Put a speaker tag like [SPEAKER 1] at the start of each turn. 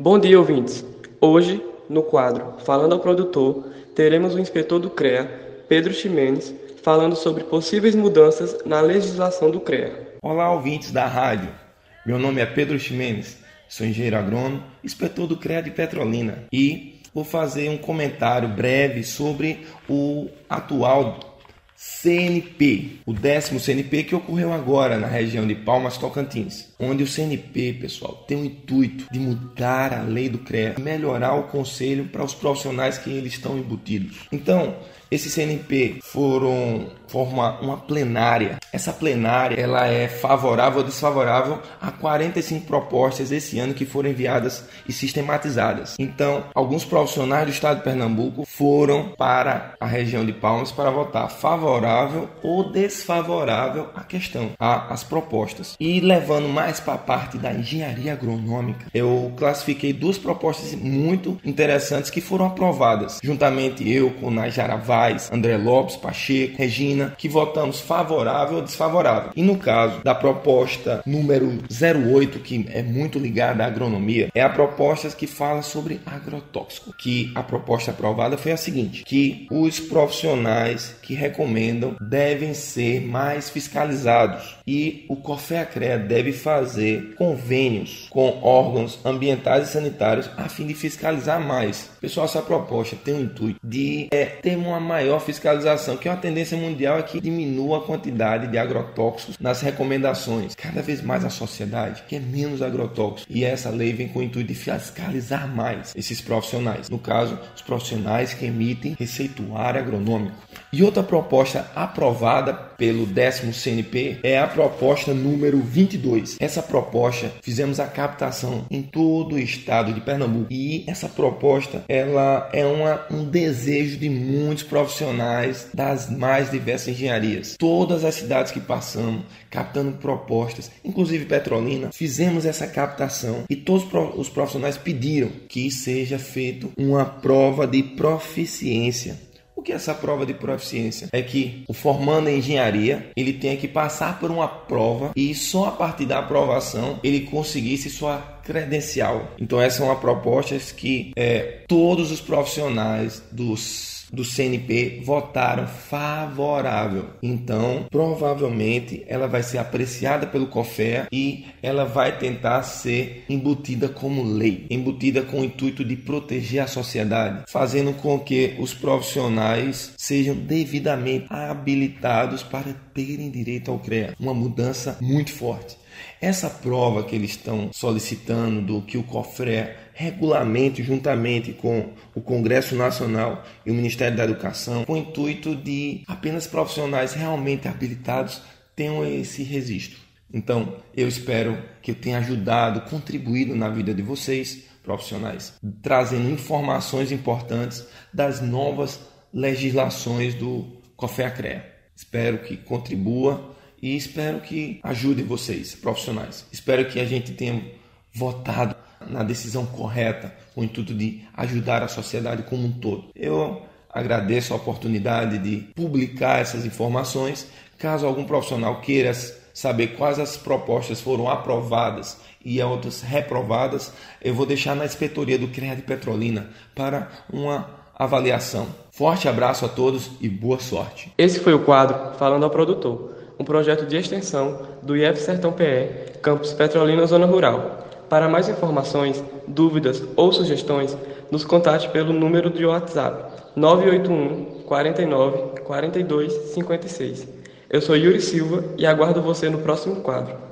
[SPEAKER 1] Bom dia, ouvintes. Hoje, no quadro Falando ao Produtor, teremos o inspetor do CREA, Pedro Ximenes, falando sobre possíveis mudanças na legislação do CREA.
[SPEAKER 2] Olá, ouvintes da rádio. Meu nome é Pedro Ximenes, sou engenheiro agrônomo, inspetor do CREA de Petrolina e vou fazer um comentário breve sobre o atual CNP, o décimo CNP que ocorreu agora na região de Palmas Tocantins, onde o CNP, pessoal, tem o intuito de mudar a lei do CREA, melhorar o conselho para os profissionais que eles estão embutidos. Então, esse CNP foram formar uma plenária. Essa plenária ela é favorável ou desfavorável a 45 propostas esse ano que foram enviadas e sistematizadas. Então, alguns profissionais do estado de Pernambuco foram para a região de Palmas para votar favorável ou desfavorável à questão, às propostas. E levando mais para a parte da engenharia agronômica, eu classifiquei duas propostas muito interessantes que foram aprovadas, juntamente eu com Najara Vaz, André Lopes, Pacheco, Regina, que votamos favorável ou desfavorável. E no caso da proposta número 08, que é muito ligada à agronomia, é a proposta que fala sobre agrotóxico, que a proposta aprovada foi a seguinte, que os profissionais que recomendam devem ser mais fiscalizados e o COFEA-CREA deve fazer convênios com órgãos ambientais e sanitários a fim de fiscalizar mais. Pessoal, essa proposta tem o intuito de é, ter uma maior fiscalização, que é uma tendência mundial é que diminua a quantidade de agrotóxicos nas recomendações. Cada vez mais a sociedade quer menos agrotóxicos e essa lei vem com o intuito de fiscalizar mais esses profissionais. No caso, os profissionais que emitem receituário agronômico. E outra proposta aprovada pelo décimo CNP é a proposta número 22. Essa proposta fizemos a captação em todo o estado de Pernambuco e essa proposta ela é uma, um desejo de muitos profissionais das mais diversas engenharias. Todas as cidades que passamos captando propostas, inclusive Petrolina, fizemos essa captação e todos os profissionais pediram que seja feito uma prova de proficiência o que é essa prova de proficiência? É que o formando em engenharia, ele tem que passar por uma prova e só a partir da aprovação ele conseguisse sua credencial. Então essa é uma proposta que é, todos os profissionais dos do CNP votaram favorável. Então, provavelmente ela vai ser apreciada pelo COFEA e ela vai tentar ser embutida como lei, embutida com o intuito de proteger a sociedade, fazendo com que os profissionais sejam devidamente habilitados para terem direito ao CREA. Uma mudança muito forte. Essa prova que eles estão solicitando do que o COFRE regulamente, juntamente com o Congresso Nacional e o Ministério da Educação, com o intuito de apenas profissionais realmente habilitados tenham esse registro. Então, eu espero que eu tenha ajudado, contribuído na vida de vocês, profissionais, trazendo informações importantes das novas legislações do COFEA-CREA. Espero que contribua e espero que ajude vocês, profissionais. Espero que a gente tenha votado na decisão correta, com o intuito de ajudar a sociedade como um todo. Eu agradeço a oportunidade de publicar essas informações. Caso algum profissional queira saber quais as propostas foram aprovadas e outras reprovadas, eu vou deixar na inspetoria do CREA de Petrolina para uma avaliação. Forte abraço a todos e boa sorte.
[SPEAKER 1] Esse foi o quadro Falando ao Produtor um projeto de extensão do IF Sertão PE, Campus Petrolina Zona Rural. Para mais informações, dúvidas ou sugestões, nos contate pelo número de WhatsApp 981 49 42 56. Eu sou Yuri Silva e aguardo você no próximo quadro.